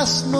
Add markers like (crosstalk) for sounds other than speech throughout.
no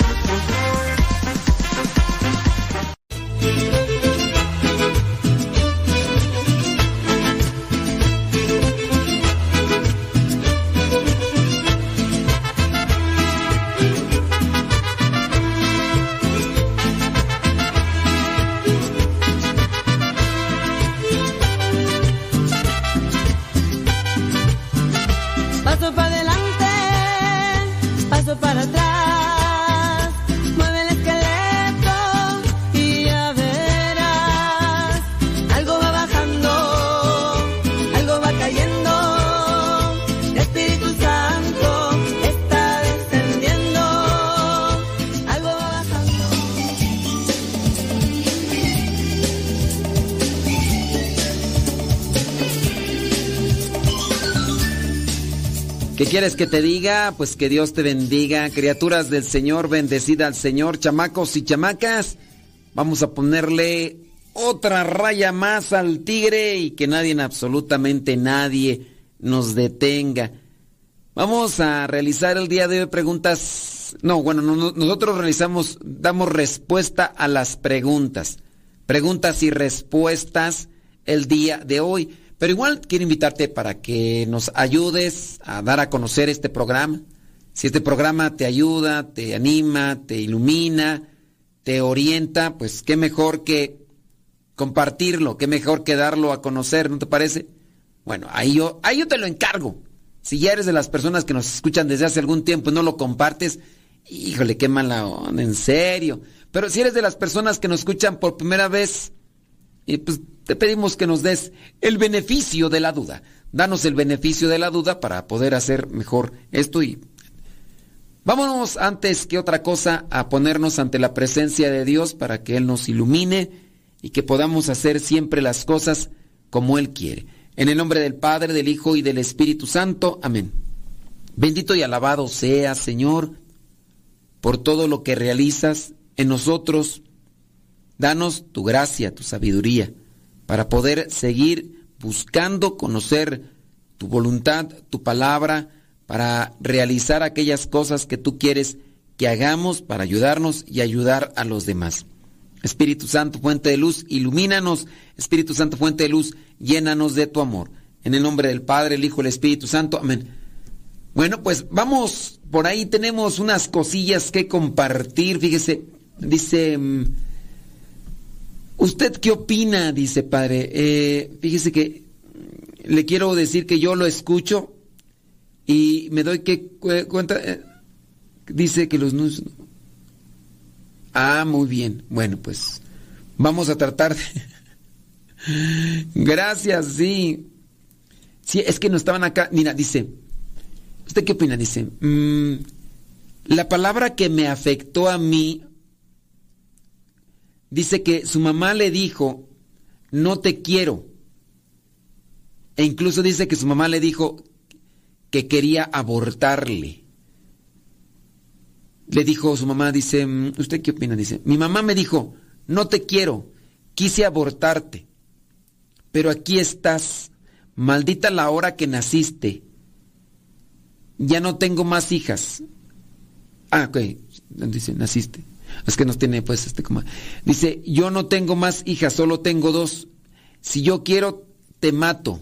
Quieres que te diga? Pues que Dios te bendiga. Criaturas del Señor, bendecida al Señor. Chamacos y chamacas, vamos a ponerle otra raya más al tigre y que nadie, absolutamente nadie, nos detenga. Vamos a realizar el día de hoy preguntas. No, bueno, nosotros realizamos, damos respuesta a las preguntas. Preguntas y respuestas el día de hoy. Pero igual quiero invitarte para que nos ayudes a dar a conocer este programa. Si este programa te ayuda, te anima, te ilumina, te orienta, pues qué mejor que compartirlo, qué mejor que darlo a conocer, ¿no te parece? Bueno, ahí yo, ahí yo te lo encargo. Si ya eres de las personas que nos escuchan desde hace algún tiempo y no lo compartes, híjole, qué mala onda, en serio. Pero si eres de las personas que nos escuchan por primera vez, y pues te pedimos que nos des el beneficio de la duda. Danos el beneficio de la duda para poder hacer mejor esto y vámonos antes que otra cosa a ponernos ante la presencia de Dios para que Él nos ilumine y que podamos hacer siempre las cosas como Él quiere. En el nombre del Padre, del Hijo y del Espíritu Santo. Amén. Bendito y alabado sea, Señor, por todo lo que realizas en nosotros. Danos tu gracia, tu sabiduría para poder seguir buscando conocer tu voluntad, tu palabra, para realizar aquellas cosas que tú quieres que hagamos para ayudarnos y ayudar a los demás. Espíritu Santo, fuente de luz, ilumínanos. Espíritu Santo, fuente de luz, llénanos de tu amor. En el nombre del Padre, el Hijo, el Espíritu Santo. Amén. Bueno, pues vamos, por ahí tenemos unas cosillas que compartir. Fíjese, dice... ¿Usted qué opina? Dice padre. Eh, fíjese que le quiero decir que yo lo escucho y me doy que cuenta. Eh, dice que los nudos. Ah, muy bien. Bueno, pues vamos a tratar de. (laughs) Gracias, sí. Sí, es que no estaban acá. Mira, dice. ¿Usted qué opina? Dice. Mm, la palabra que me afectó a mí dice que su mamá le dijo, no te quiero. E incluso dice que su mamá le dijo que quería abortarle. Le dijo su mamá, dice, mm, ¿usted qué opina? Dice, mi mamá me dijo, no te quiero, quise abortarte, pero aquí estás, maldita la hora que naciste, ya no tengo más hijas. Ah, ok, dice, naciste. Es que nos tiene pues este como... Dice, yo no tengo más hijas, solo tengo dos. Si yo quiero, te mato.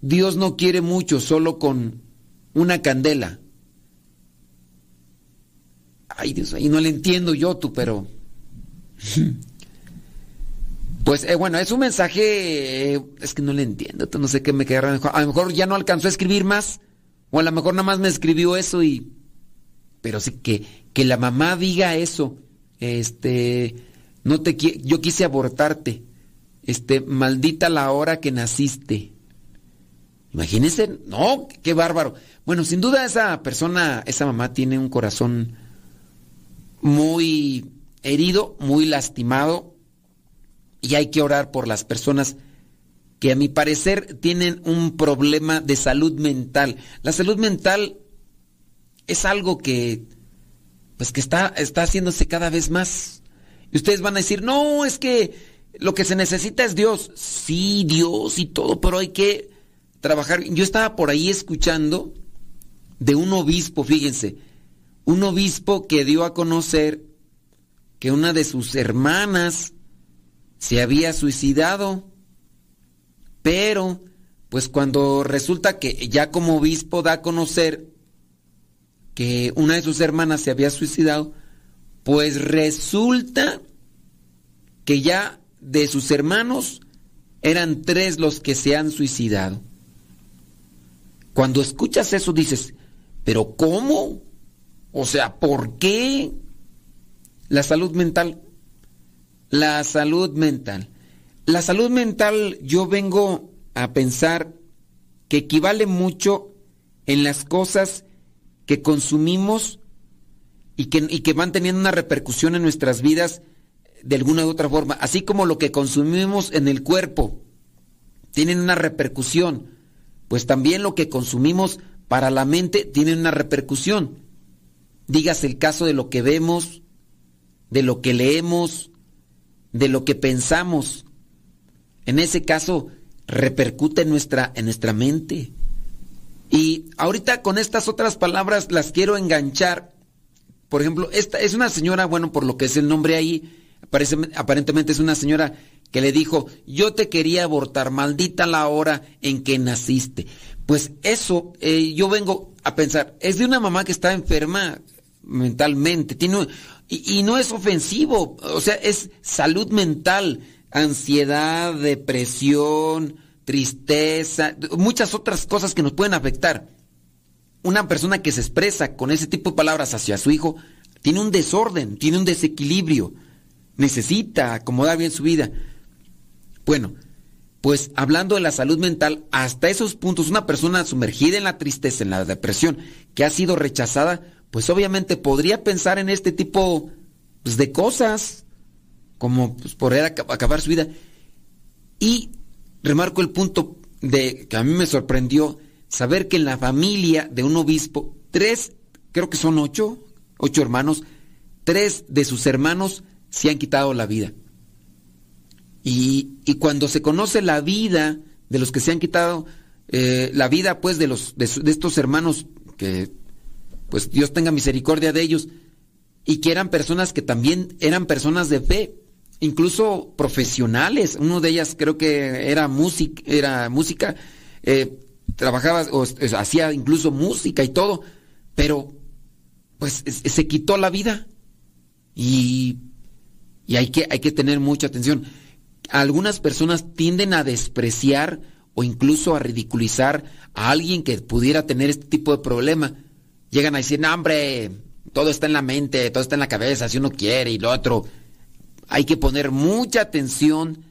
Dios no quiere mucho, solo con una candela. Ay Dios, ahí no le entiendo yo tú, pero... (laughs) Pues eh, bueno, es un mensaje, eh, es que no le entiendo, no sé qué me quedará mejor. A lo mejor ya no alcanzó a escribir más, o a lo mejor nada más me escribió eso y... Pero sí que, que la mamá diga eso, este, no te yo quise abortarte, este, maldita la hora que naciste. Imagínense, no, qué bárbaro. Bueno, sin duda esa persona, esa mamá tiene un corazón muy herido, muy lastimado, y hay que orar por las personas que a mi parecer tienen un problema de salud mental. La salud mental es algo que pues que está, está haciéndose cada vez más. Y ustedes van a decir, no, es que lo que se necesita es Dios. Sí, Dios y todo, pero hay que trabajar. Yo estaba por ahí escuchando de un obispo, fíjense, un obispo que dio a conocer que una de sus hermanas se había suicidado, pero pues cuando resulta que ya como obispo da a conocer que una de sus hermanas se había suicidado, pues resulta que ya de sus hermanos eran tres los que se han suicidado. Cuando escuchas eso dices, pero ¿cómo? O sea, ¿por qué? La salud mental. La salud mental. La salud mental yo vengo a pensar que equivale mucho en las cosas que consumimos y que, y que van teniendo una repercusión en nuestras vidas de alguna u otra forma, así como lo que consumimos en el cuerpo tienen una repercusión, pues también lo que consumimos para la mente tiene una repercusión. Dígase el caso de lo que vemos, de lo que leemos, de lo que pensamos. En ese caso, repercute nuestra, en nuestra mente. Y ahorita con estas otras palabras las quiero enganchar. Por ejemplo, esta es una señora, bueno, por lo que es el nombre ahí, aparentemente es una señora que le dijo, yo te quería abortar, maldita la hora en que naciste. Pues eso, eh, yo vengo a pensar, es de una mamá que está enferma mentalmente, tiene, y no es ofensivo, o sea, es salud mental, ansiedad, depresión, tristeza, muchas otras cosas que nos pueden afectar. Una persona que se expresa con ese tipo de palabras hacia su hijo tiene un desorden, tiene un desequilibrio, necesita acomodar bien su vida. Bueno, pues hablando de la salud mental, hasta esos puntos, una persona sumergida en la tristeza, en la depresión, que ha sido rechazada, pues obviamente podría pensar en este tipo pues, de cosas, como pues, poder acabar su vida. Y remarco el punto de que a mí me sorprendió saber que en la familia de un obispo, tres, creo que son ocho, ocho hermanos, tres de sus hermanos se han quitado la vida. Y, cuando se conoce la vida de los que se han quitado, eh, la vida pues de, los, de, estos hermanos, que pues Dios tenga misericordia de ellos, y que eran personas que también eran personas de fe, incluso profesionales. Uno de ellas creo que era, música, era música, eh, trabajaba o hacía incluso música y todo, pero pues se quitó la vida. Y, y hay, que, hay que tener mucha atención algunas personas tienden a despreciar o incluso a ridiculizar a alguien que pudiera tener este tipo de problema. Llegan a decir, no, hombre, todo está en la mente, todo está en la cabeza, si uno quiere y lo otro. Hay que poner mucha atención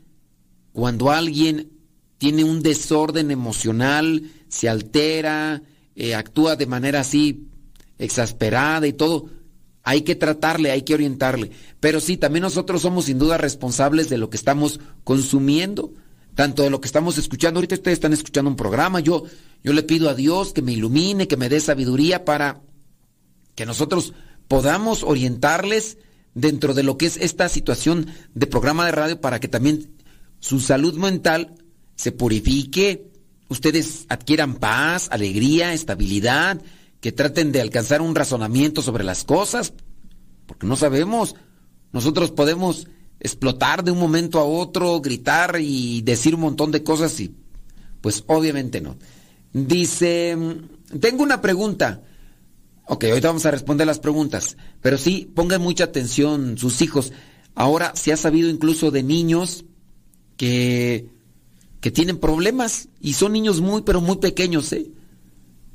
cuando alguien tiene un desorden emocional, se altera, eh, actúa de manera así exasperada y todo hay que tratarle, hay que orientarle. Pero sí, también nosotros somos sin duda responsables de lo que estamos consumiendo, tanto de lo que estamos escuchando. Ahorita ustedes están escuchando un programa, yo, yo le pido a Dios que me ilumine, que me dé sabiduría para que nosotros podamos orientarles dentro de lo que es esta situación de programa de radio para que también su salud mental se purifique, ustedes adquieran paz, alegría, estabilidad, que traten de alcanzar un razonamiento sobre las cosas, porque no sabemos. Nosotros podemos explotar de un momento a otro, gritar y decir un montón de cosas y pues obviamente no. Dice, tengo una pregunta. Ok, ahorita vamos a responder las preguntas, pero sí, pongan mucha atención sus hijos. Ahora se ha sabido incluso de niños que, que tienen problemas y son niños muy, pero muy pequeños, ¿eh?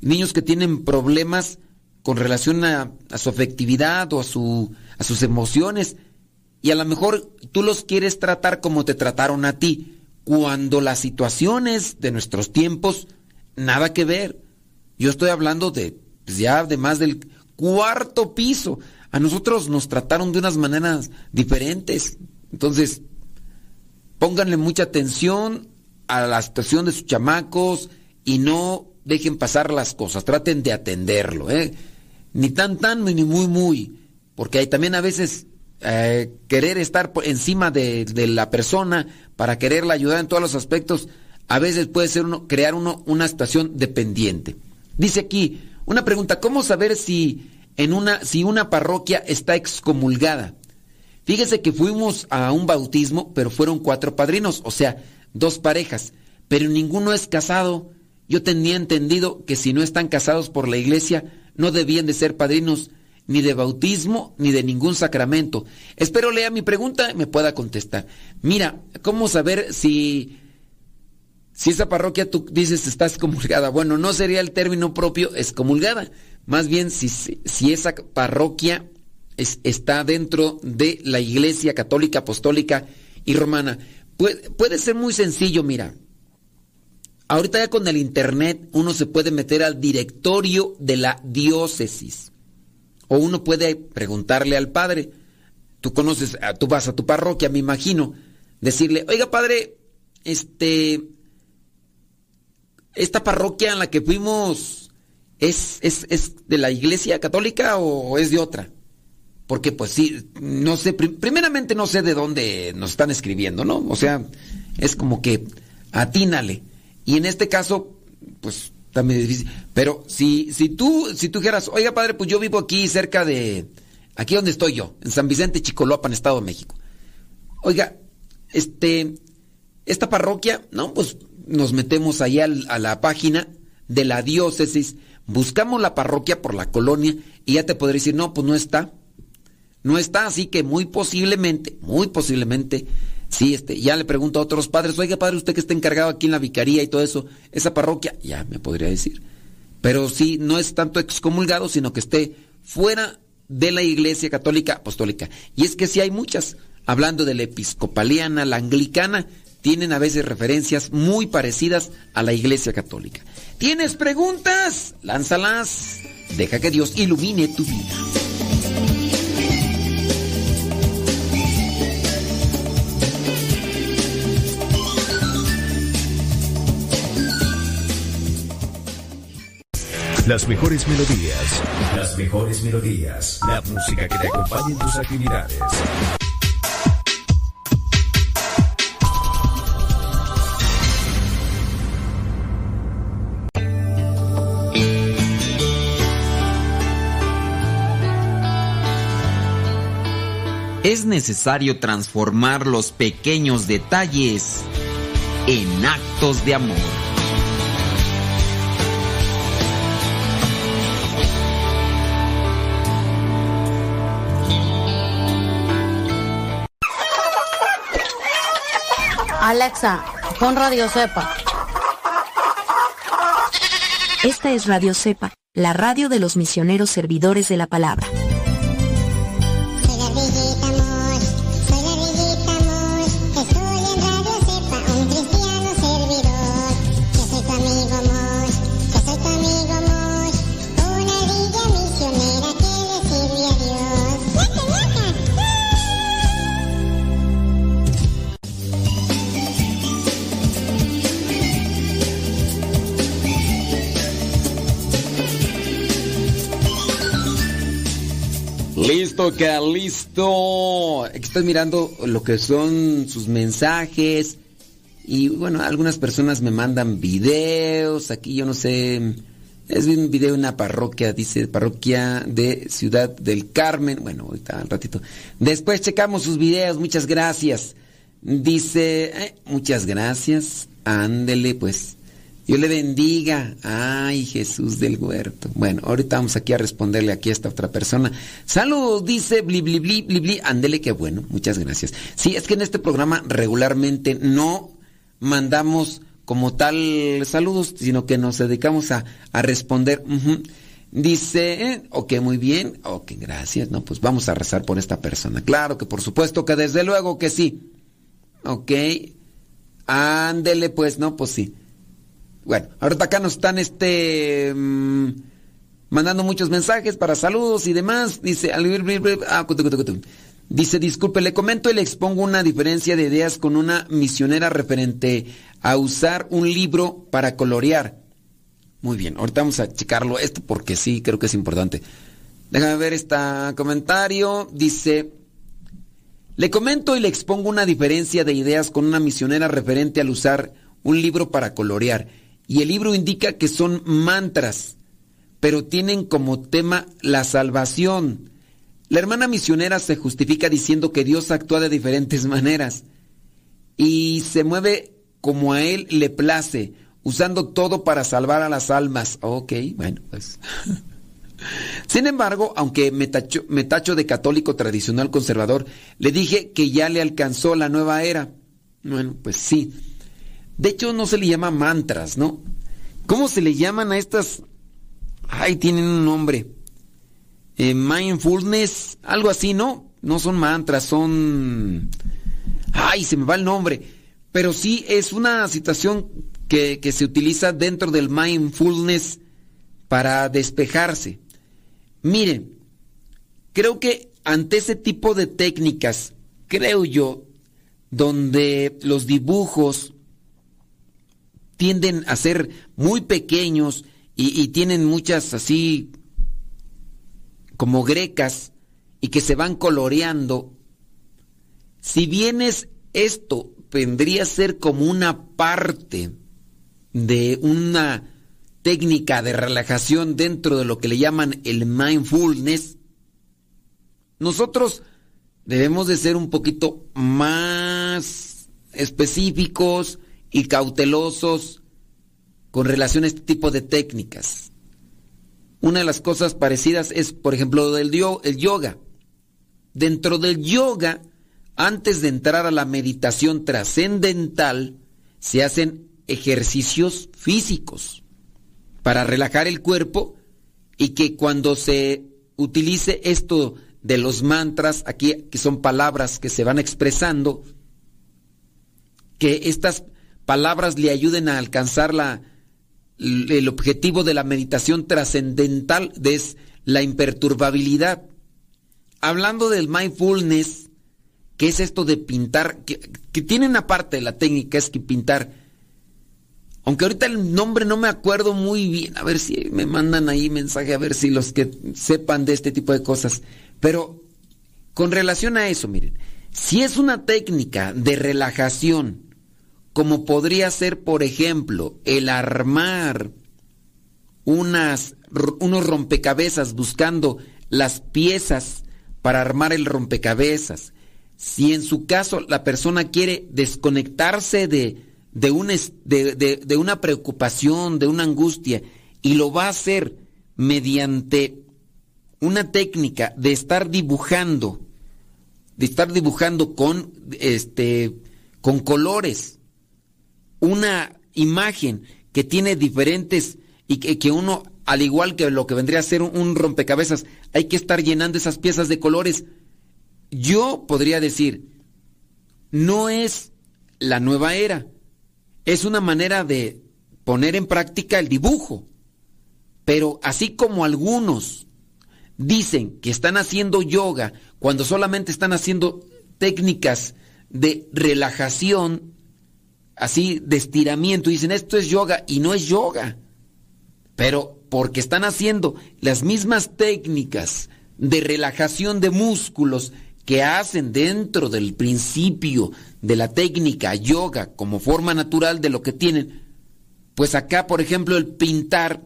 niños que tienen problemas con relación a, su afectividad o a, su, a sus emociones y a lo mejor tú los quieres tratar como te trataron a ti, cuando las situaciones de nuestros tiempos, nada que ver. Yo estoy hablando de pues ya de más del cuarto piso. A nosotros nos trataron de unas maneras diferentes. Entonces, pónganle mucha atención a la situación de sus chamacos y no dejen pasar las cosas, traten de atenderlo, ¿eh? Ni tan tan ni muy muy, porque hay también a veces eh, querer estar encima de, la persona para quererla ayudar en todos los aspectos, a veces puede ser uno, crear uno una situación dependiente. Dice aquí, una pregunta, ¿cómo saber si en una, si una parroquia está excomulgada? Fíjese que fuimos a un bautismo, pero fueron cuatro padrinos, o sea, dos parejas, pero ninguno es casado. Yo tenía entendido que si no están casados por la iglesia, no debían de ser padrinos ni de bautismo ni de ningún sacramento. Espero lea mi pregunta y me pueda contestar. Mira, ¿cómo saber si si esa parroquia tú dices está excomulgada? Bueno, no sería el término propio excomulgada. Más bien si, si esa parroquia está dentro de la Iglesia Católica, Apostólica y Romana. Puede, puede ser muy sencillo, mira. Ahorita ya con el internet uno se puede meter al directorio de la diócesis. O uno puede preguntarle al padre. Tú conoces, tú vas a tu parroquia, me imagino. Decirle, oiga padre, este, esta parroquia en la que fuimos, ¿es, es, es de la iglesia católica o es de otra? Porque pues sí, no sé, primeramente no sé de dónde nos están escribiendo, ¿no? O sea, es como que atínale. Y en este caso, pues también difícil. Pero si, si tú, si tú dijeras, oiga padre, pues yo vivo aquí cerca de, aquí donde estoy yo, en San Vicente, Chicoloapan, Estado de México. Oiga, este, esta parroquia, no, pues nos metemos ahí a la página de la diócesis, buscamos la parroquia por la colonia y ya te podré decir, no, pues no está. No está, así que muy posiblemente, muy posiblemente Sí, este, ya le pregunto a otros padres, oiga padre, usted que está encargado aquí en la vicaría y todo eso, esa parroquia, ya me podría decir. Pero sí, no es tanto excomulgado, sino que esté fuera de la iglesia católica apostólica. Y es que sí hay muchas, hablando de la episcopaliana, la anglicana, tienen a veces referencias muy parecidas a la iglesia católica. ¿Tienes preguntas? Lánzalas. Deja que Dios ilumine tu vida. Las mejores melodías. Las mejores melodías. La música que te acompañe en tus actividades. Es necesario transformar los pequeños detalles en actos de amor. Alexa, pon Radio Cepa. Esta es Radio Cepa, la radio de los misioneros servidores de la palabra. Listo, que listo. Aquí estoy mirando lo que son sus mensajes. Y bueno, algunas personas me mandan videos. Aquí yo no sé. Es un video de una parroquia, dice parroquia de Ciudad del Carmen. Bueno, ahorita al ratito. Después checamos sus videos. Muchas gracias. Dice, eh, muchas gracias. Ándele, pues. Dios le bendiga. Ay, Jesús del huerto. Bueno, ahorita vamos aquí a responderle aquí a esta otra persona. Saludos, dice bli bli bli bli bli. Ándele, qué bueno. Muchas gracias. Sí, es que en este programa regularmente no mandamos como tal saludos, sino que nos dedicamos a, responder. Dice, eh, ok, muy bien, ok, gracias, no, pues vamos a rezar por esta persona. Claro que por supuesto que desde luego que sí. Ok, ándele pues, no, pues sí. Bueno, ahorita acá nos están este mm, mandando muchos mensajes para saludos y demás. Dice, ah, dice, disculpe, le comento y le expongo una diferencia de ideas con una misionera referente a usar un libro para colorear. Muy bien, ahorita vamos a checarlo esto porque sí, creo que es importante. Déjame ver este comentario. Dice, le comento y le expongo una diferencia de ideas con una misionera referente al usar un libro para colorear. Y el libro indica que son mantras, pero tienen como tema la salvación. La hermana misionera se justifica diciendo que Dios actúa de diferentes maneras y se mueve como a él le place, usando todo para salvar a las almas. Ok, bueno, pues. (laughs) Sin embargo, aunque me tacho, me tacho, de católico tradicional conservador, le dije que ya le alcanzó la nueva era. Bueno, pues sí. De hecho, no se le llama mantras, ¿no? ¿Cómo se le llaman a estas? Ay, tienen un nombre. Eh, mindfulness, algo así, ¿no? No son mantras, son... Ay, se me va el nombre. Pero sí es una situación que, que se utiliza dentro del mindfulness para despejarse. Miren, creo que ante ese tipo de técnicas, creo yo, donde los dibujos tienden a ser muy pequeños y, tienen muchas así como grecas y que se van coloreando, si bien es esto vendría a ser como una parte de una técnica de relajación dentro de lo que le llaman el mindfulness, nosotros debemos de ser un poquito más específicos y cautelosos con relación a este tipo de técnicas. Una de las cosas parecidas es, por ejemplo, el yoga. Dentro del yoga, antes de entrar a la meditación trascendental, se hacen ejercicios físicos para relajar el cuerpo y que cuando se utilice esto de los mantras, aquí que son palabras que se van expresando, que estas palabras le ayuden a alcanzar la, el objetivo de la meditación trascendental, es la imperturbabilidad. Hablando del mindfulness, que es esto de pintar, que, que tiene una parte de la técnica, es que pintar aunque ahorita el nombre no me acuerdo muy bien, a ver si me mandan ahí mensaje, a ver si los que sepan de este tipo de cosas. Pero con relación a eso, miren, si es una técnica de relajación, como podría ser, por ejemplo, el armar unas, unos rompecabezas buscando las piezas para armar el rompecabezas, si en su caso la persona quiere desconectarse de, de, un, de, de, una preocupación, de una angustia, y lo va a hacer mediante una técnica de estar dibujando, de estar dibujando con, este, con colores, una imagen que tiene diferentes y que, que, uno, al igual que lo que vendría a ser un, un rompecabezas, hay que estar llenando esas piezas de colores. Yo podría decir, no es la nueva era, es una manera de poner en práctica el dibujo. Pero así como algunos dicen que están haciendo yoga cuando solamente están haciendo técnicas de relajación, así de estiramiento, dicen esto es yoga y no es yoga. Pero porque están haciendo las mismas técnicas de relajación de músculos que hacen dentro del principio de la técnica yoga como forma natural de lo que tienen, pues acá, por ejemplo, el pintar,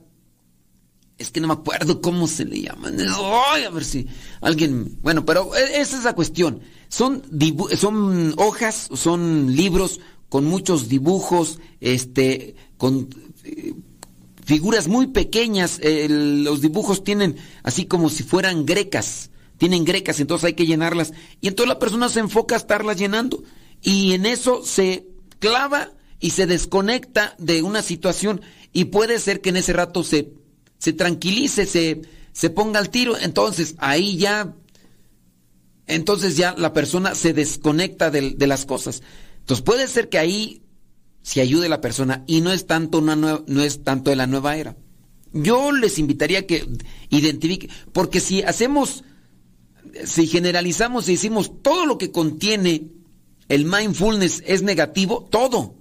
es que no me acuerdo cómo se le llama. a ver si alguien, bueno, pero e, esa es la cuestión. Son, son hojas, son libros con muchos dibujos, este, con eh, figuras muy pequeñas. los dibujos tienen así como si fueran grecas tienen grecas, entonces hay que llenarlas. Y entonces la persona se enfoca a estarlas llenando. Y en eso se clava y se desconecta de una situación. Y puede ser que en ese rato se, se tranquilice, se, se ponga al tiro. Entonces ahí ya, entonces ya la persona se desconecta de, de las cosas. Entonces puede ser que ahí se ayude la persona y no es tanto una nueva, no es tanto de la nueva era. Yo les invitaría que identifiquen, porque si hacemos si generalizamos y decimos todo lo que contiene el mindfulness es negativo, todo,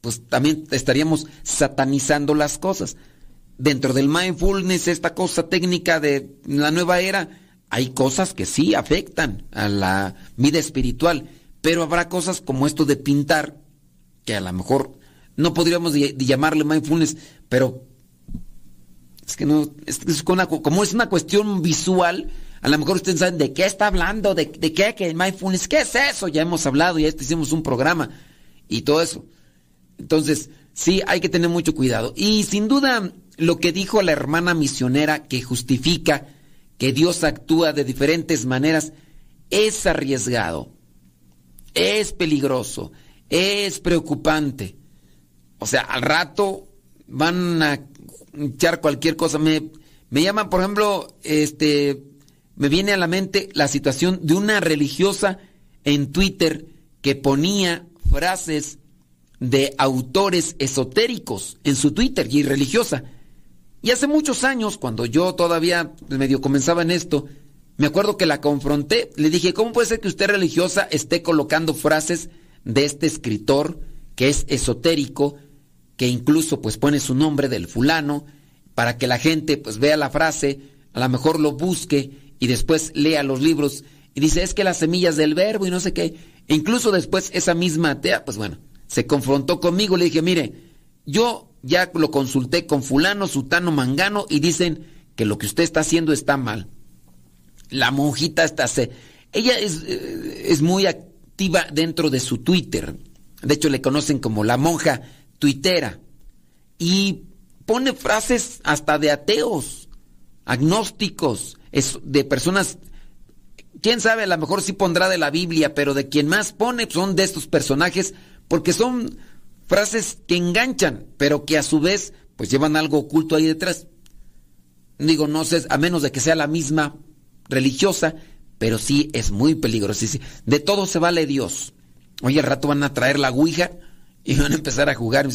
pues también estaríamos satanizando las cosas. Dentro del mindfulness, esta cosa técnica de la nueva era, hay cosas que sí afectan a la vida espiritual, pero habrá cosas como esto de pintar, que a lo mejor no podríamos llamarle mindfulness, pero es que no, es, como es una cuestión visual, A lo mejor ustedes saben de qué está hablando, de, de qué, que mindfulness, ¿qué es eso? Ya hemos hablado, ya hicimos un programa y todo eso. Entonces, sí, hay que tener mucho cuidado. Y sin duda, lo que dijo la hermana misionera que justifica que Dios actúa de diferentes maneras es arriesgado, es peligroso, es preocupante. O sea, al rato van a echar cualquier cosa. Me, me llaman, por ejemplo, este, me viene a la mente la situación de una religiosa en Twitter que ponía frases de autores esotéricos en su Twitter y religiosa. Y hace muchos años, cuando yo todavía medio comenzaba en esto, me acuerdo que la confronté, le dije, ¿cómo puede ser que usted religiosa esté colocando frases de este escritor que es esotérico, que incluso pues pone su nombre del fulano, para que la gente pues vea la frase, a lo mejor lo busque y después lea los libros y dice, es que las semillas del verbo y no sé qué. E incluso después esa misma atea, pues bueno, se confrontó conmigo, le dije, mire, yo ya lo consulté con fulano, sutano, mangano y dicen que lo que usted está haciendo está mal. La monjita está... Se, ella es, eh, es muy activa dentro de su Twitter. De hecho, le conocen como la monja tuitera. Y pone frases hasta de ateos, agnósticos, de personas quién sabe, a lo mejor sí pondrá de la Biblia, pero de quien más pone son de estos personajes porque son frases que enganchan, pero que a su vez pues llevan algo oculto ahí detrás. Digo, no sé, a menos de que sea la misma religiosa, pero sí es muy peligroso. De todo se vale Dios. Oye, al rato van a traer la Ouija y van a empezar a jugar.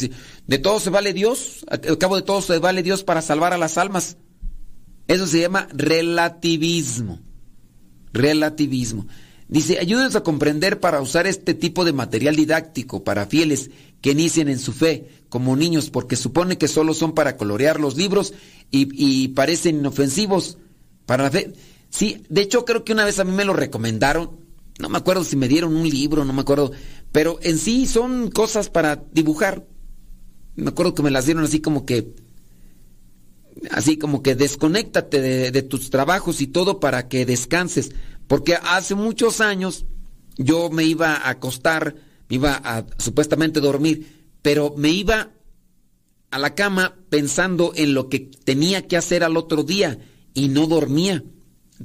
De todo se vale Dios, al cabo de todo se vale Dios para salvar a las almas. Eso se llama relativismo. Relativismo. Dice, ayúdenos a comprender para usar este tipo de material didáctico para fieles que inicien en su fe como niños, porque supone que solo son para colorear los libros y, parecen inofensivos para la fe. Sí, de hecho creo que una vez a mí me lo recomendaron, no me acuerdo si me dieron un libro, no me acuerdo, pero en sí son cosas para dibujar. Me acuerdo que me las dieron así como que, así como que desconéctate de, de tus trabajos y todo para que descanses porque hace muchos años yo me iba a acostar, me iba a supuestamente dormir, pero me iba a la cama pensando en lo que tenía que hacer al otro día y no dormía.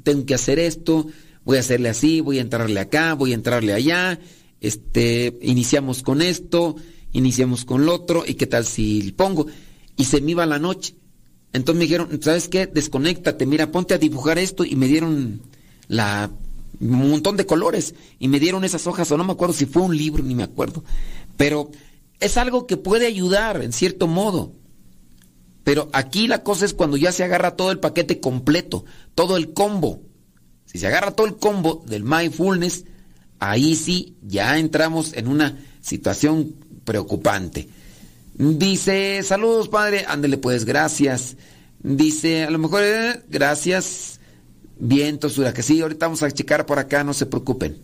Tengo que hacer esto, voy a hacerle así, voy a entrarle acá, voy a entrarle allá, este, iniciamos con esto, iniciamos con lo otro, y qué tal si pongo. Y se me iba la noche. Entonces me dijeron, ¿sabes qué? Desconéctate, mira, ponte a dibujar esto y me dieron la un montón de colores y me dieron esas hojas o no me acuerdo si fue un libro ni me acuerdo, pero es algo que puede ayudar en cierto modo. Pero aquí la cosa es cuando ya se agarra todo el paquete completo, todo el combo. Si se agarra todo el combo del mindfulness, ahí sí ya entramos en una situación preocupante. Dice, saludos padre, ándele pues, gracias. Dice, a lo mejor, eh, gracias. Bien, Tosura, que sí, ahorita vamos a checar por acá, no se preocupen.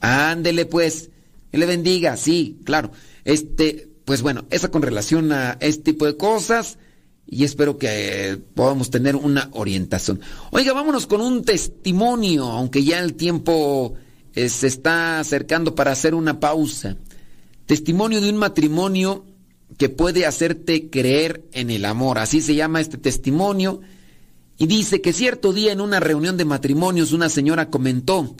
Ándele pues, que le bendiga, sí, claro. Este, pues bueno, eso con relación a este tipo de cosas y espero que podamos tener una orientación. Oiga, vámonos con un testimonio, aunque ya el tiempo eh, se está acercando para hacer una pausa. Testimonio de un matrimonio que puede hacerte creer en el amor. Así se llama este testimonio y dice que cierto día en una reunión de matrimonios una señora comentó,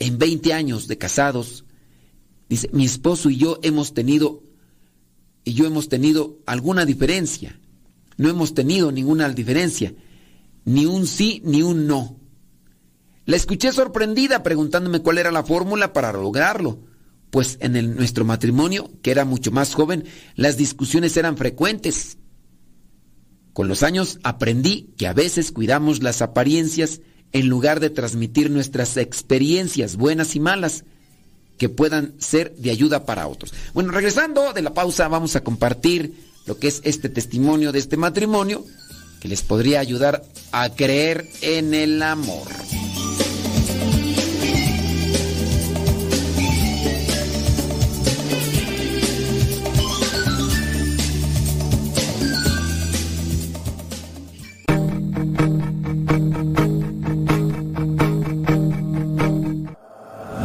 en 20 años de casados, dice, mi esposo y yo hemos tenido, y yo hemos tenido alguna diferencia. No hemos tenido ninguna diferencia, ni un sí ni un no. La escuché sorprendida preguntándome cuál era la fórmula para lograrlo, pues en nuestro matrimonio, que era mucho más joven, las discusiones eran frecuentes. Con los años aprendí que a veces cuidamos las apariencias en lugar de transmitir nuestras experiencias buenas y malas que puedan ser de ayuda para otros. Bueno, regresando de la pausa vamos a compartir lo que es este testimonio de este matrimonio que les podría ayudar a creer en el amor.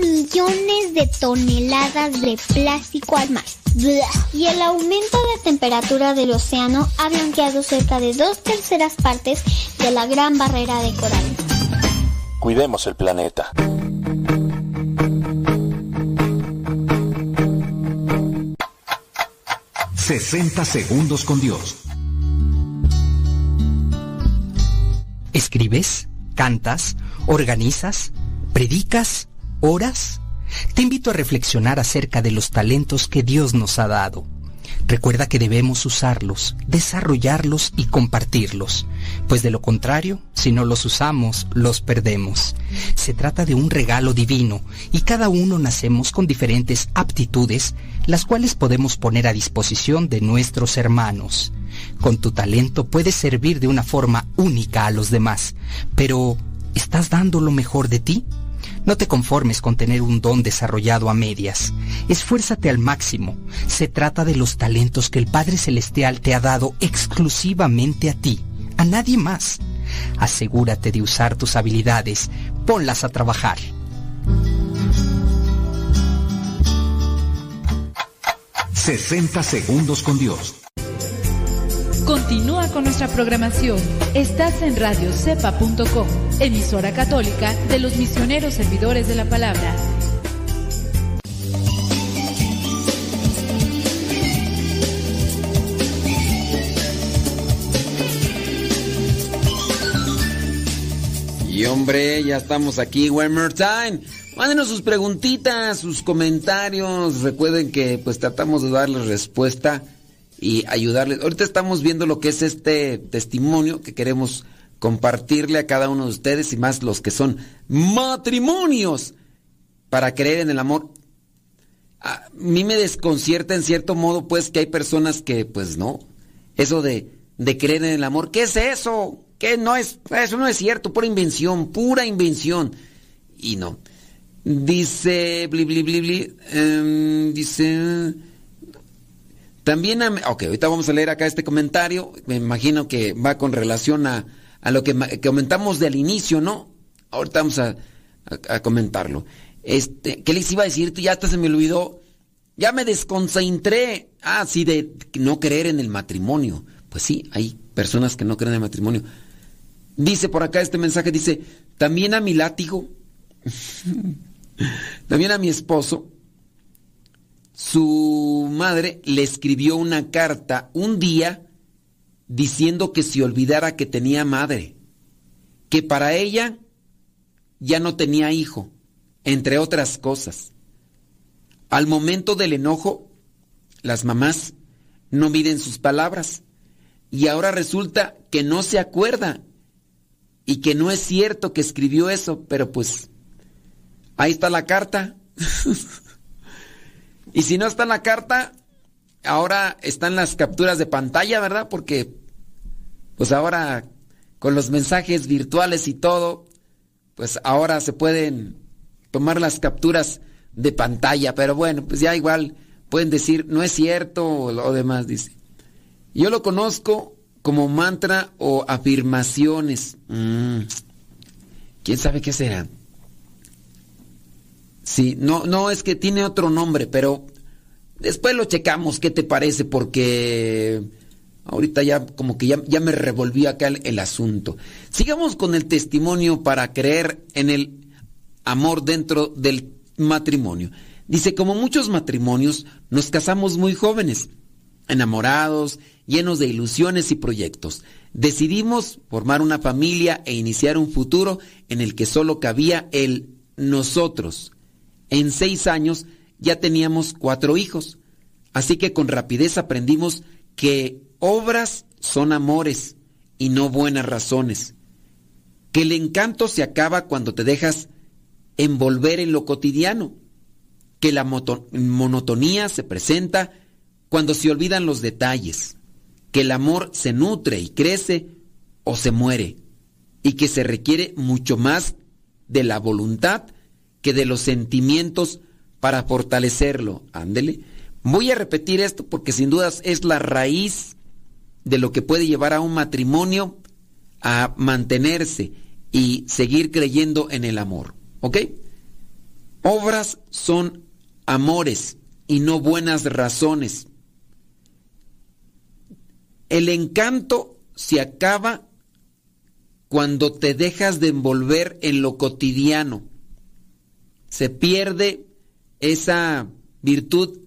millones de toneladas de plástico al mar. Y el aumento de temperatura del océano ha blanqueado cerca de dos terceras partes de la gran barrera de coral. Cuidemos el planeta. ...60 segundos con Dios. ¿Escribes? ¿Cantas? ¿Organizas? ¿Predicas? ¿Oras? Te invito a reflexionar acerca de los talentos que Dios nos ha dado. Recuerda que debemos usarlos, desarrollarlos y compartirlos, pues de lo contrario, si no los usamos, los perdemos. Se trata de un regalo divino y cada uno nacemos con diferentes aptitudes, las cuales podemos poner a disposición de nuestros hermanos. Con tu talento puedes servir de una forma única a los demás, pero ¿estás dando lo mejor de ti? No te conformes con tener un don desarrollado a medias. Esfuérzate al máximo. Se trata de los talentos que el Padre Celestial te ha dado exclusivamente a ti, a nadie más. Asegúrate de usar tus habilidades. Ponlas a trabajar. ...60 segundos con Dios. Continúa con nuestra programación. Estás en radiocepa.com, emisora católica de los misioneros servidores de la palabra. Y hombre, ya estamos aquí, one more time. Mándenos sus preguntitas, sus comentarios. Recuerden que pues tratamos de darles respuesta y ayudarles. Ahorita estamos viendo lo que es este testimonio que queremos compartirle a cada uno de ustedes y más los que son matrimonios para creer en el amor. A mí me desconcierta en cierto modo pues que hay personas que pues no. Eso de, de creer en el amor, ¿qué es eso? ¿Qué no es? Eso no es cierto, pura invención, pura invención. Y no. Dice, bli, bli, bli, bli, em, dice... También, ok, ahorita vamos a leer acá este comentario, me imagino que va con relación a, a lo que, comentamos del inicio, ¿no? Ahorita vamos a, a, comentarlo. Este, ¿qué les iba a decir? Ya hasta se me olvidó. Ya me desconcentré. Ah, sí, de no creer en el matrimonio. Pues sí, hay personas que no creen en el matrimonio. Dice por acá este mensaje, dice, también a mi látigo, (laughs) también a mi esposo, su madre le escribió una carta un día diciendo que se olvidara que tenía madre, que para ella ya no tenía hijo, entre otras cosas. Al momento del enojo, las mamás no miden sus palabras y ahora resulta que no se acuerda y que no es cierto que escribió eso, pero pues ahí está la carta. (laughs) Y si no está en la carta, ahora están las capturas de pantalla, ¿verdad? Porque, pues ahora, con los mensajes virtuales y todo, pues ahora se pueden tomar las capturas de pantalla. Pero bueno, pues ya igual pueden decir, no es cierto o lo demás, dice. Yo lo conozco como mantra o afirmaciones. Mm. ¿Quién sabe qué será? Sí, no, no es que tiene otro nombre, pero después lo checamos, ¿qué te parece? Porque ahorita ya como que ya, me revolvió acá el, el, asunto. Sigamos con el testimonio para creer en el amor dentro del matrimonio. Dice, como muchos matrimonios, nos casamos muy jóvenes, enamorados, llenos de ilusiones y proyectos. Decidimos formar una familia e iniciar un futuro en el que solo cabía el nosotros en seis años ya teníamos cuatro hijos. Así que con rapidez aprendimos que obras son amores y no buenas razones. Que el encanto se acaba cuando te dejas envolver en lo cotidiano. Que la monotonía se presenta cuando se olvidan los detalles. Que el amor se nutre y crece o se muere. y que se requiere mucho más de la voluntad que de los sentimientos para fortalecerlo. Ándele. Voy a repetir esto porque sin dudas es la raíz de lo que puede llevar a un matrimonio a mantenerse y seguir creyendo en el amor. ¿Ok? Obras son amores y no buenas razones. El encanto se acaba cuando te dejas de envolver en lo cotidiano. Se pierde esa virtud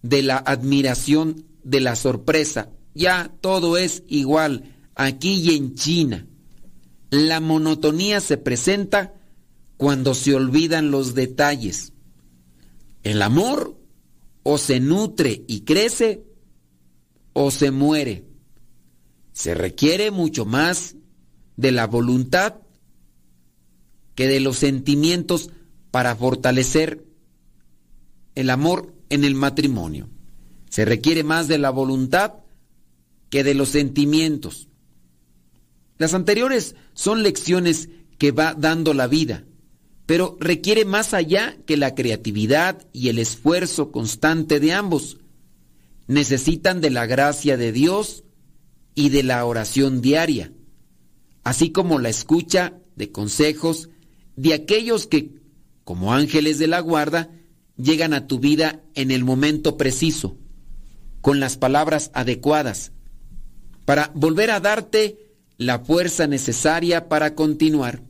de la admiración, de la sorpresa. Ya todo es igual aquí y en China. La monotonía se presenta cuando se olvidan los detalles. El amor o se nutre y crece o se muere. Se requiere mucho más de la voluntad que de los sentimientos para fortalecer el amor en el matrimonio. Se requiere más de la voluntad que de los sentimientos. Las anteriores son lecciones que va dando la vida, pero requiere más allá que la creatividad y el esfuerzo constante de ambos. Necesitan de la gracia de Dios y de la oración diaria, así como la escucha de consejos de aquellos que, como ángeles de la guarda, llegan a tu vida en el momento preciso, con las palabras adecuadas, para volver a darte la fuerza necesaria para continuar.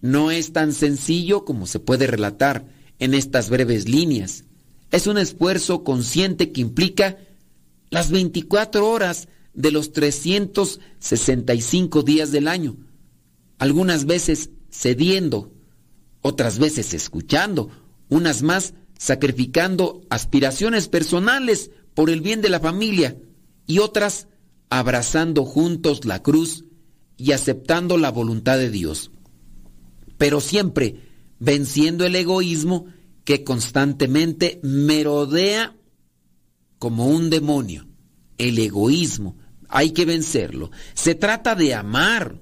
No es tan sencillo como se puede relatar en estas breves líneas. Es un esfuerzo consciente que implica las 24 horas de los 365 días del año, algunas veces cediendo, otras veces escuchando, unas más sacrificando aspiraciones personales por el bien de la familia y otras abrazando juntos la cruz y aceptando la voluntad de Dios. Pero siempre venciendo el egoísmo que constantemente merodea como un demonio. El egoísmo, hay que vencerlo. Se trata de amar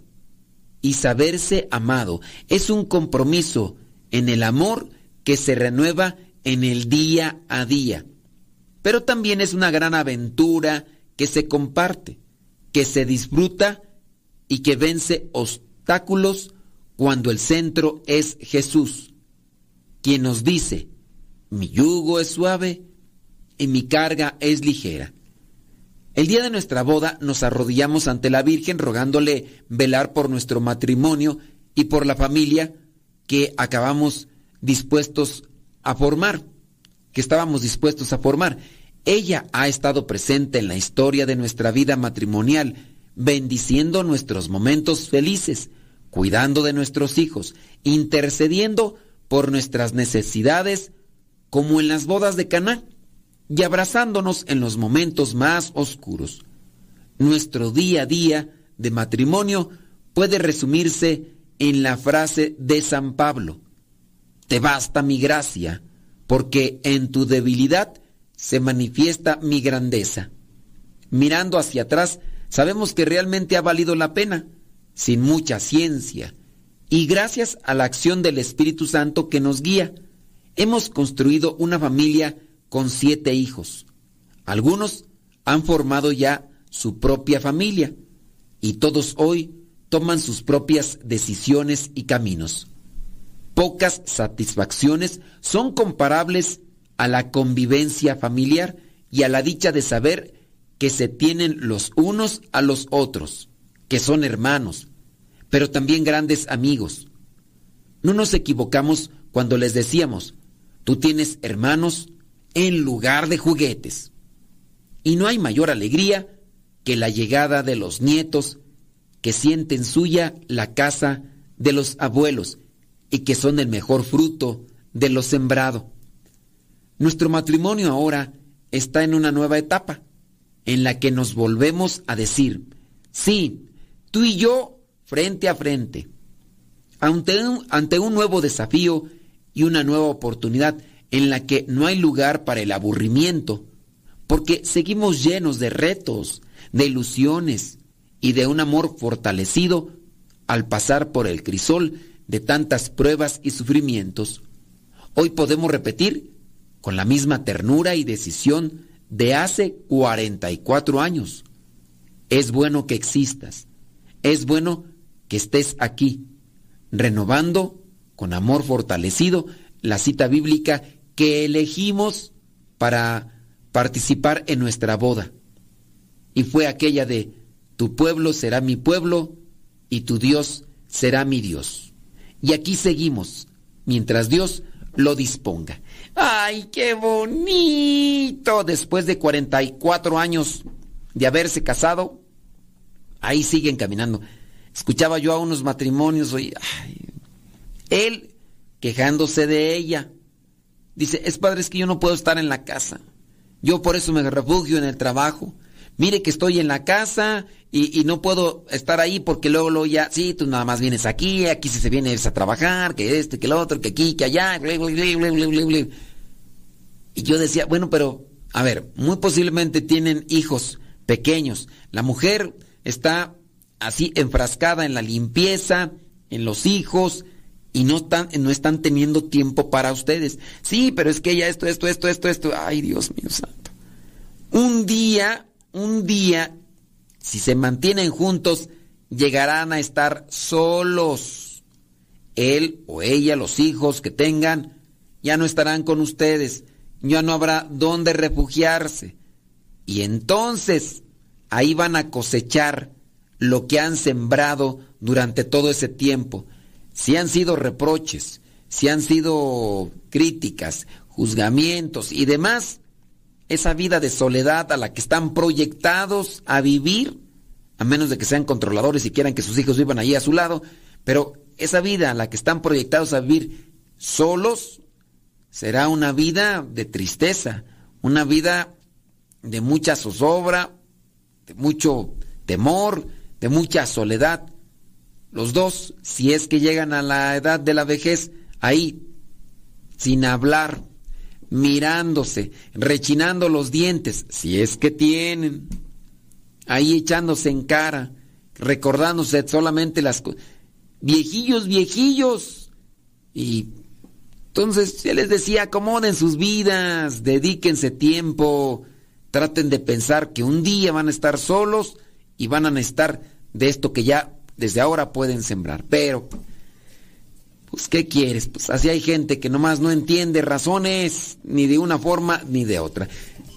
y saberse amado. Es un compromiso en el amor que se renueva en el día a día. Pero también es una gran aventura que se comparte, que se disfruta y que vence obstáculos cuando el centro es Jesús, quien nos dice, mi yugo es suave y mi carga es ligera. El día de nuestra boda nos arrodillamos ante la Virgen rogándole velar por nuestro matrimonio y por la familia que acabamos dispuestos a formar, que estábamos dispuestos a formar. Ella ha estado presente en la historia de nuestra vida matrimonial, bendiciendo nuestros momentos felices, cuidando de nuestros hijos, intercediendo por nuestras necesidades, como en las bodas de Caná y abrazándonos en los momentos más oscuros. Nuestro día a día de matrimonio puede resumirse en la frase de San Pablo, Te basta mi gracia, porque en tu debilidad se manifiesta mi grandeza. Mirando hacia atrás, sabemos que realmente ha valido la pena, sin mucha ciencia, y gracias a la acción del Espíritu Santo que nos guía, hemos construido una familia con siete hijos. Algunos han formado ya su propia familia y todos hoy toman sus propias decisiones y caminos. Pocas satisfacciones son comparables a la convivencia familiar y a la dicha de saber que se tienen los unos a los otros, que son hermanos, pero también grandes amigos. No nos equivocamos cuando les decíamos, tú tienes hermanos en lugar de juguetes. Y no hay mayor alegría que la llegada de los nietos que sienten suya la casa de los abuelos y que son el mejor fruto de lo sembrado. Nuestro matrimonio ahora está en una nueva etapa en la que nos volvemos a decir, sí, tú y yo frente a frente, ante un, ante un nuevo desafío y una nueva oportunidad en la que no hay lugar para el aburrimiento, porque seguimos llenos de retos, de ilusiones y de un amor fortalecido al pasar por el crisol de tantas pruebas y sufrimientos, hoy podemos repetir con la misma ternura y decisión de hace 44 años. Es bueno que existas, es bueno que estés aquí, renovando con amor fortalecido la cita bíblica que elegimos para participar en nuestra boda. Y fue aquella de, tu pueblo será mi pueblo y tu Dios será mi Dios. Y aquí seguimos, mientras Dios lo disponga. ¡Ay, qué bonito! Después de 44 años de haberse casado, ahí siguen caminando. Escuchaba yo a unos matrimonios él quejándose de ella. Dice, es padre, es que yo no puedo estar en la casa. Yo por eso me refugio en el trabajo. Mire que estoy en la casa y, no puedo estar ahí porque luego, luego ya, sí, tú nada más vienes aquí, aquí si se vienes a trabajar, que este, que el otro, que aquí, que allá. y yo decía, bueno, pero, a ver, muy posiblemente tienen hijos pequeños. La mujer está así enfrascada en la limpieza, en los hijos, y no están, no están teniendo tiempo para ustedes. Sí, pero es que ella esto, esto, esto, esto, esto. Ay, Dios mío santo. Un día, un día, si se mantienen juntos, llegarán a estar solos. Él o ella, los hijos que tengan, ya no estarán con ustedes. Ya no habrá dónde refugiarse. Y entonces, ahí van a cosechar lo que han sembrado durante todo ese tiempo. Si han sido reproches, si han sido críticas, juzgamientos y demás, esa vida de soledad a la que están proyectados a vivir, a menos de que sean controladores y quieran que sus hijos vivan allí a su lado, pero esa vida a la que están proyectados a vivir solos será una vida de tristeza, una vida de mucha zozobra, de mucho temor, de mucha soledad. Los dos, si es que llegan a la edad de la vejez, ahí, sin hablar, mirándose, rechinando los dientes, si es que tienen, ahí echándose en cara, recordándose solamente las cosas. Viejillos, viejillos. Y entonces se les decía, acomoden sus vidas, dedíquense tiempo, traten de pensar que un día van a estar solos y van a necesitar de esto que ya desde ahora pueden sembrar. Pero, pues, ¿qué quieres? Pues así hay gente que nomás no entiende razones ni de una forma ni de otra.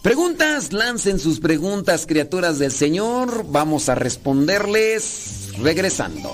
Preguntas, lancen sus preguntas, criaturas del Señor. Vamos a responderles regresando.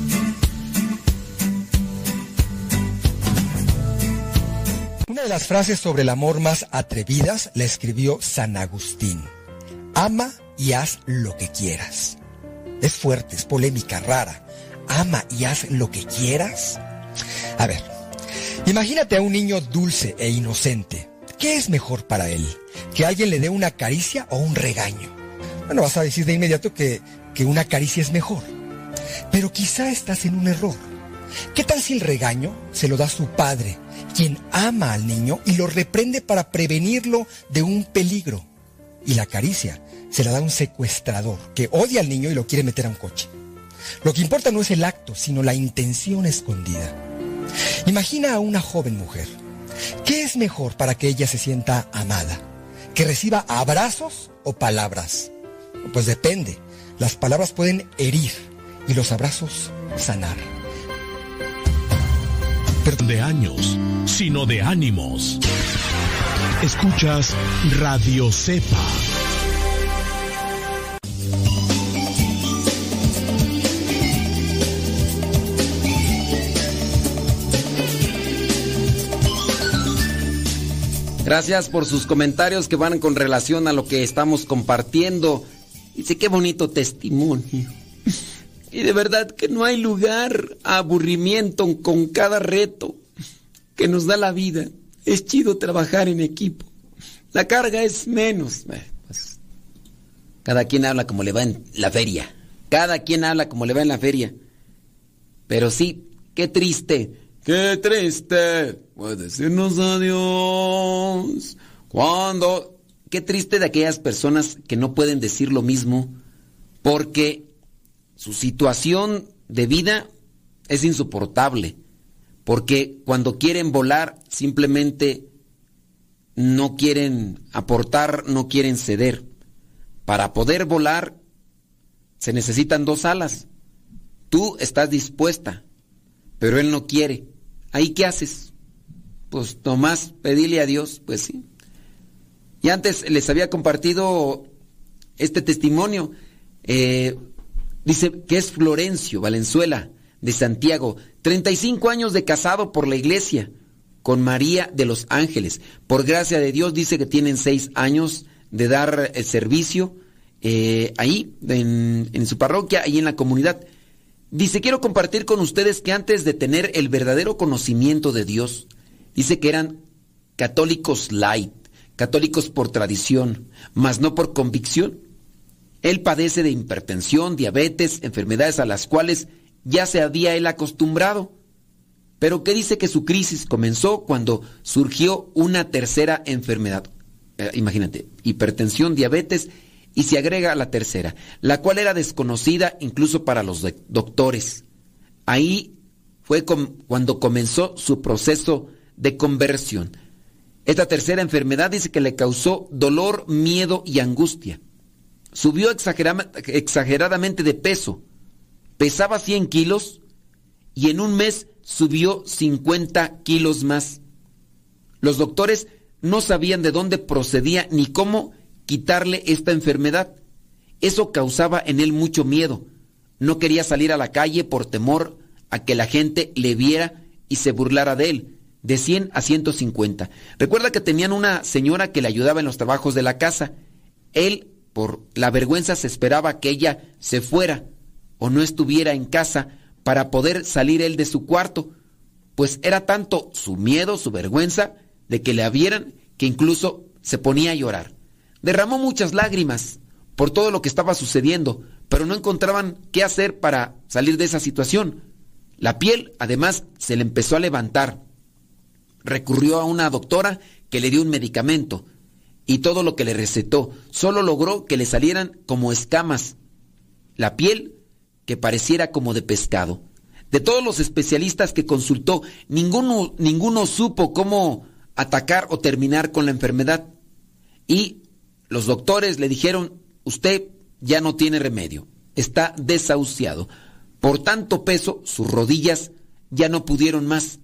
Una de las frases sobre el amor más atrevidas la escribió San Agustín. Ama y haz lo que quieras. Es fuerte, es polémica, rara. Ama y haz lo que quieras. A ver, imagínate a un niño dulce e inocente. ¿Qué es mejor para él? ¿Que alguien le dé una caricia o un regaño? Bueno, vas a decir de inmediato que, que una caricia es mejor. Pero quizá estás en un error. ¿Qué tal si el regaño se lo da su padre quien ama al niño y lo reprende para prevenirlo de un peligro. Y la caricia se la da un secuestrador que odia al niño y lo quiere meter a un coche. Lo que importa no es el acto, sino la intención escondida. Imagina a una joven mujer. ¿Qué es mejor para que ella se sienta amada? ¿Que reciba abrazos o palabras? Pues depende. Las palabras pueden herir y los abrazos sanar de años, sino de ánimos. Escuchas Radio Cepa. Gracias por sus comentarios que van con relación a lo que estamos compartiendo. Dice, qué bonito testimonio. Y de verdad que no hay lugar a aburrimiento con cada reto que nos da la vida. Es chido trabajar en equipo. La carga es menos. Pues, cada quien habla como le va en la feria. Cada quien habla como le va en la feria. Pero sí, qué triste. Qué triste. Puede decirnos adiós. Cuando... Qué triste de aquellas personas que no pueden decir lo mismo porque su situación de vida es insoportable. Porque cuando quieren volar simplemente no quieren aportar, no quieren ceder. Para poder volar se necesitan dos alas. Tú estás dispuesta, pero él no quiere. ¿Ahí qué haces? Pues nomás pedirle a Dios, pues sí. Y antes les había compartido este testimonio. Eh, dice que es Florencio Valenzuela de Santiago, 35 años de casado por la iglesia con María de los Ángeles. Por gracia de Dios dice que tienen seis años de dar el servicio eh, ahí, en, en su parroquia, ahí en la comunidad. Dice, quiero compartir con ustedes que antes de tener el verdadero conocimiento de Dios, dice que eran católicos light, católicos por tradición, mas no por convicción. Él padece de hipertensión, diabetes, enfermedades a las cuales ya se había él acostumbrado pero que dice que su crisis comenzó cuando surgió una tercera enfermedad. Eh, imagínate, hipertensión, diabetes, y se agrega la tercera, la cual era desconocida incluso para los doctores. Ahí fue cuando comenzó su proceso de conversión. Esta tercera enfermedad dice que le causó dolor, miedo y angustia. Subió exageradamente de peso. Pesaba 100 kilos y en un mes subió 50 kilos más. Los doctores no sabían de dónde procedía ni cómo quitarle esta enfermedad. Eso causaba en él mucho miedo. No quería salir a la calle por temor a que la gente le viera y se burlara de él, de 100 a 150. Recuerda que tenían una señora que le ayudaba en los trabajos de la casa. Él, por la vergüenza, se esperaba que ella se fuera o no estuviera en casa para poder salir él de su cuarto, pues era tanto su miedo, su vergüenza de que le vieran que incluso se ponía a llorar. Derramó muchas lágrimas por todo lo que estaba sucediendo, pero no encontraban qué hacer para salir de esa situación. La piel, además, se le empezó a levantar. Recurrió a una doctora que le dio un medicamento y todo lo que le recetó solo logró que le salieran como escamas. La piel que pareciera como de pescado. De todos los especialistas que consultó, ninguno, ninguno supo cómo atacar o terminar con la enfermedad. Y los doctores le dijeron, usted ya no tiene remedio, está desahuciado. Por tanto peso, sus rodillas ya no pudieron más.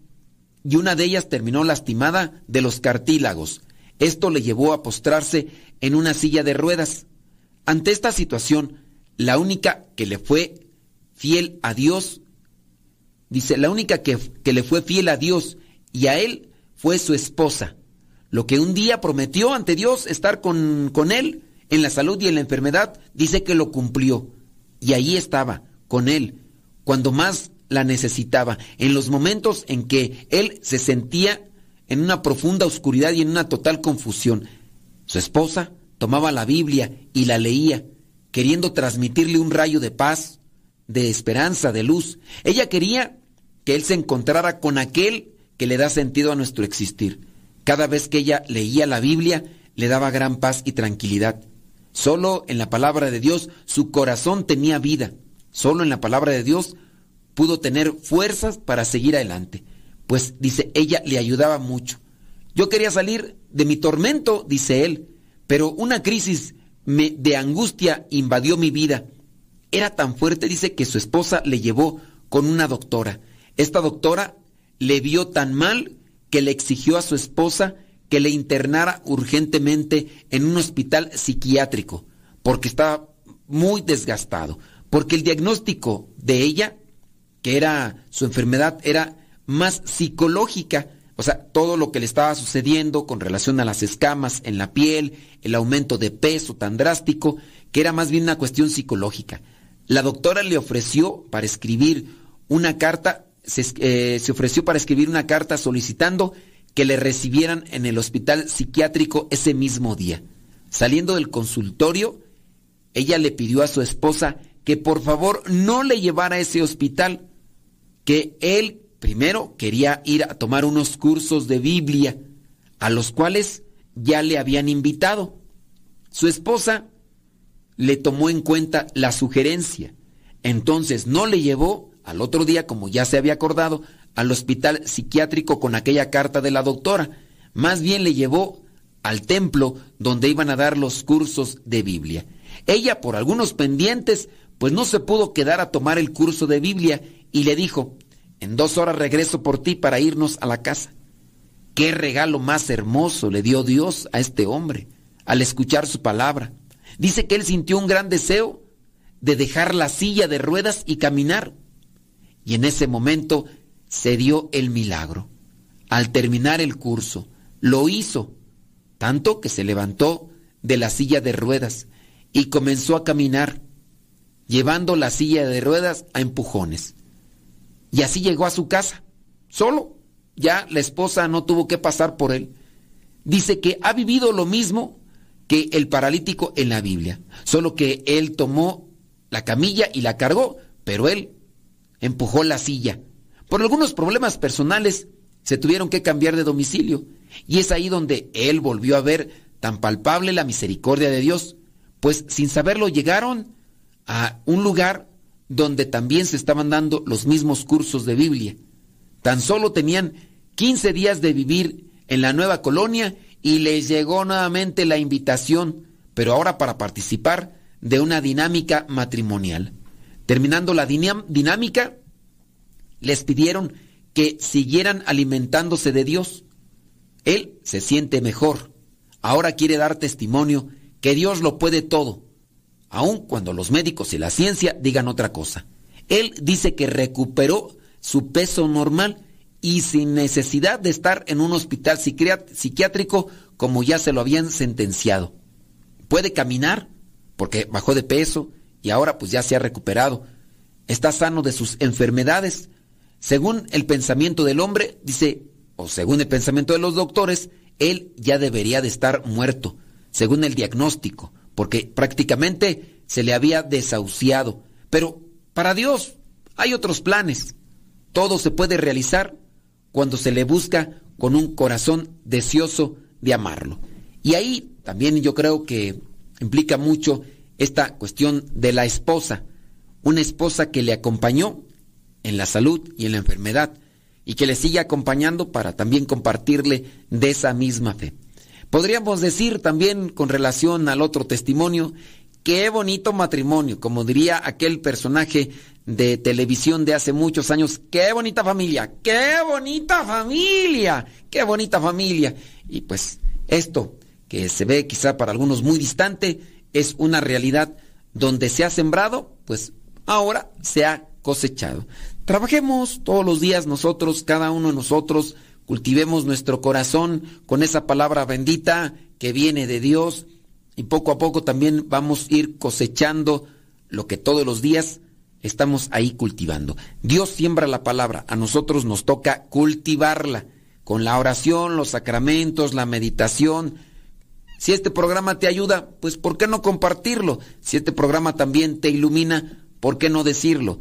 Y una de ellas terminó lastimada de los cartílagos. Esto le llevó a postrarse en una silla de ruedas. Ante esta situación, la única que le fue fiel a Dios. Dice, la única que, que, le fue fiel a Dios y a él fue su esposa. Lo que un día prometió ante Dios estar con, con él en la salud y en la enfermedad, dice que lo cumplió. Y ahí estaba, con él, cuando más la necesitaba, en los momentos en que él se sentía en una profunda oscuridad y en una total confusión. Su esposa tomaba la Biblia y la leía, queriendo transmitirle un rayo de paz, de esperanza, de luz. Ella quería que él se encontrara con aquel que le da sentido a nuestro existir. Cada vez que ella leía la Biblia, le daba gran paz y tranquilidad. Solo en la palabra de Dios su corazón tenía vida. Solo en la palabra de Dios pudo tener fuerzas para seguir adelante. Pues dice, ella le ayudaba mucho. Yo quería salir de mi tormento, dice él, pero una crisis de angustia invadió mi vida era tan fuerte, dice, que su esposa le llevó con una doctora. Esta doctora le vio tan mal que le exigió a su esposa que le internara urgentemente en un hospital psiquiátrico, porque estaba muy desgastado, porque el diagnóstico de ella, que era su enfermedad, era más psicológica, o sea, todo lo que le estaba sucediendo con relación a las escamas en la piel, el aumento de peso tan drástico, que era más bien una cuestión psicológica. La doctora le ofreció para escribir una carta, se, eh, se ofreció para escribir una carta solicitando que le recibieran en el hospital psiquiátrico ese mismo día. Saliendo del consultorio, ella le pidió a su esposa que por favor no le llevara a ese hospital, que él primero quería ir a tomar unos cursos de Biblia, a los cuales ya le habían invitado. Su esposa le tomó en cuenta la sugerencia. Entonces no le llevó al otro día, como ya se había acordado, al hospital psiquiátrico con aquella carta de la doctora. Más bien le llevó al templo donde iban a dar los cursos de Biblia. Ella, por algunos pendientes, pues no se pudo quedar a tomar el curso de Biblia y le dijo, en dos horas regreso por ti para irnos a la casa. Qué regalo más hermoso le dio Dios a este hombre al escuchar su palabra. Dice que él sintió un gran deseo de dejar la silla de ruedas y caminar. Y en ese momento se dio el milagro. Al terminar el curso, lo hizo, tanto que se levantó de la silla de ruedas y comenzó a caminar, llevando la silla de ruedas a empujones. Y así llegó a su casa, solo. Ya la esposa no tuvo que pasar por él. Dice que ha vivido lo mismo que el paralítico en la Biblia, solo que él tomó la camilla y la cargó, pero él empujó la silla. Por algunos problemas personales se tuvieron que cambiar de domicilio y es ahí donde él volvió a ver tan palpable la misericordia de Dios, pues sin saberlo llegaron a un lugar donde también se estaban dando los mismos cursos de Biblia. Tan solo tenían 15 días de vivir en la nueva colonia y les llegó nuevamente la invitación, pero ahora para participar de una dinámica matrimonial. Terminando la dinámica, les pidieron que siguieran alimentándose de Dios. Él se siente mejor. Ahora quiere dar testimonio que Dios lo puede todo aun cuando los médicos y la ciencia digan otra cosa. Él dice que recuperó su peso normal y sin necesidad de estar en un hospital psiquiátrico como ya se lo habían sentenciado. Puede caminar porque bajó de peso y ahora pues ya se ha recuperado. Está sano de sus enfermedades. Según el pensamiento del hombre, dice, o según el pensamiento de los doctores, él ya debería de estar muerto, según el diagnóstico porque prácticamente se le había desahuciado. Pero para Dios hay otros planes. Todo se puede realizar cuando se le busca con un corazón deseoso de amarlo. Y ahí también yo creo que implica mucho esta cuestión de la esposa. Una esposa que le acompañó en la salud y en la enfermedad y que le sigue acompañando para también compartirle de esa misma fe. Podríamos decir también con relación al otro testimonio, qué bonito matrimonio, como diría aquel personaje de televisión de hace muchos años, qué bonita familia, qué bonita familia, qué bonita familia. Y pues esto, que se ve quizá para algunos muy distante, es una realidad donde se ha sembrado, pues ahora se ha cosechado. Trabajemos todos los días nosotros, cada uno de nosotros, cultivemos nuestro corazón con esa palabra bendita que viene de Dios y poco a poco también vamos a ir cosechando lo que todos los días estamos ahí cultivando. Dios siembra la palabra, a nosotros nos toca cultivarla con la oración, los sacramentos, la meditación. Si este programa te ayuda, pues ¿por qué no compartirlo? Si este programa también te ilumina, ¿por qué no decirlo?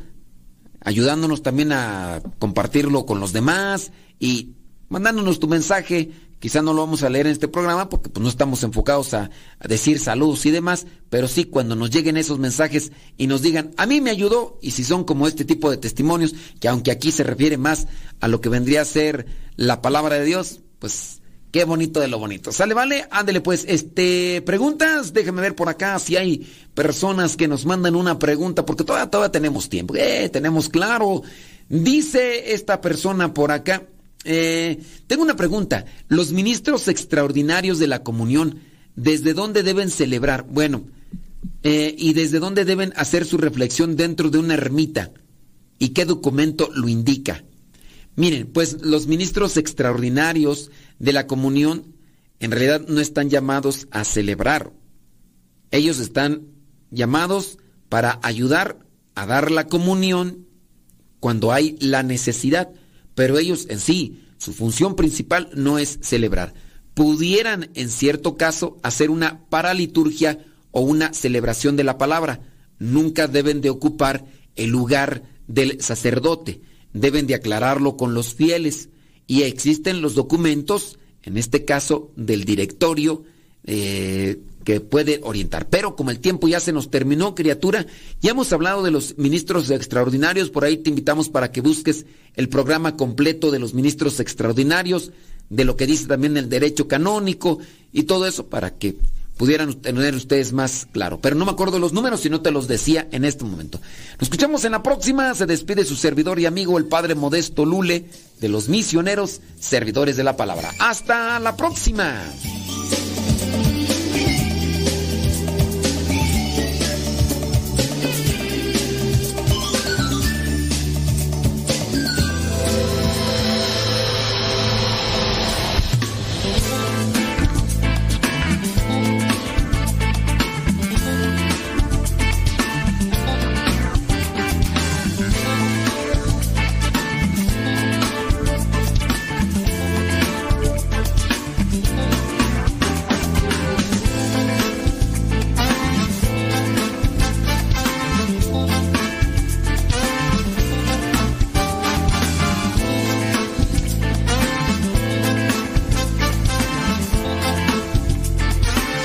Ayudándonos también a compartirlo con los demás y mandándonos tu mensaje. Quizá no lo vamos a leer en este programa porque pues, no estamos enfocados a, decir saludos y demás, pero sí cuando nos lleguen esos mensajes y nos digan, a mí me ayudó, y si son como este tipo de testimonios, que aunque aquí se refiere más a lo que vendría a ser la palabra de Dios, pues qué bonito de lo bonito. Sale, vale, ándele pues, este, preguntas, déjeme ver por acá si hay personas que nos mandan una pregunta, porque todavía, todavía tenemos tiempo, eh, tenemos claro. Dice esta persona por acá, eh, tengo una pregunta. Los ministros extraordinarios de la comunión, ¿desde dónde deben celebrar? Bueno, eh, ¿y desde dónde deben hacer su reflexión dentro de una ermita? ¿Y qué documento lo indica? Miren, pues los ministros extraordinarios de la comunión en realidad no están llamados a celebrar. Ellos están llamados para ayudar a dar la comunión cuando hay la necesidad, pero ellos en sí, su función principal no es celebrar. Pudieran en cierto caso hacer una paraliturgia o una celebración de la palabra. Nunca deben de ocupar el lugar del sacerdote deben de aclararlo con los fieles y existen los documentos, en este caso del directorio, eh, que puede orientar. Pero como el tiempo ya se nos terminó, criatura, ya hemos hablado de los ministros extraordinarios, por ahí te invitamos para que busques el programa completo de los ministros extraordinarios, de lo que dice también el derecho canónico y todo eso para que pudieran tener ustedes más claro. Pero no me acuerdo los números y no te los decía en este momento. Nos escuchamos en la próxima. Se despide su servidor y amigo, el Padre Modesto Lule, de los misioneros servidores de la palabra. Hasta la próxima.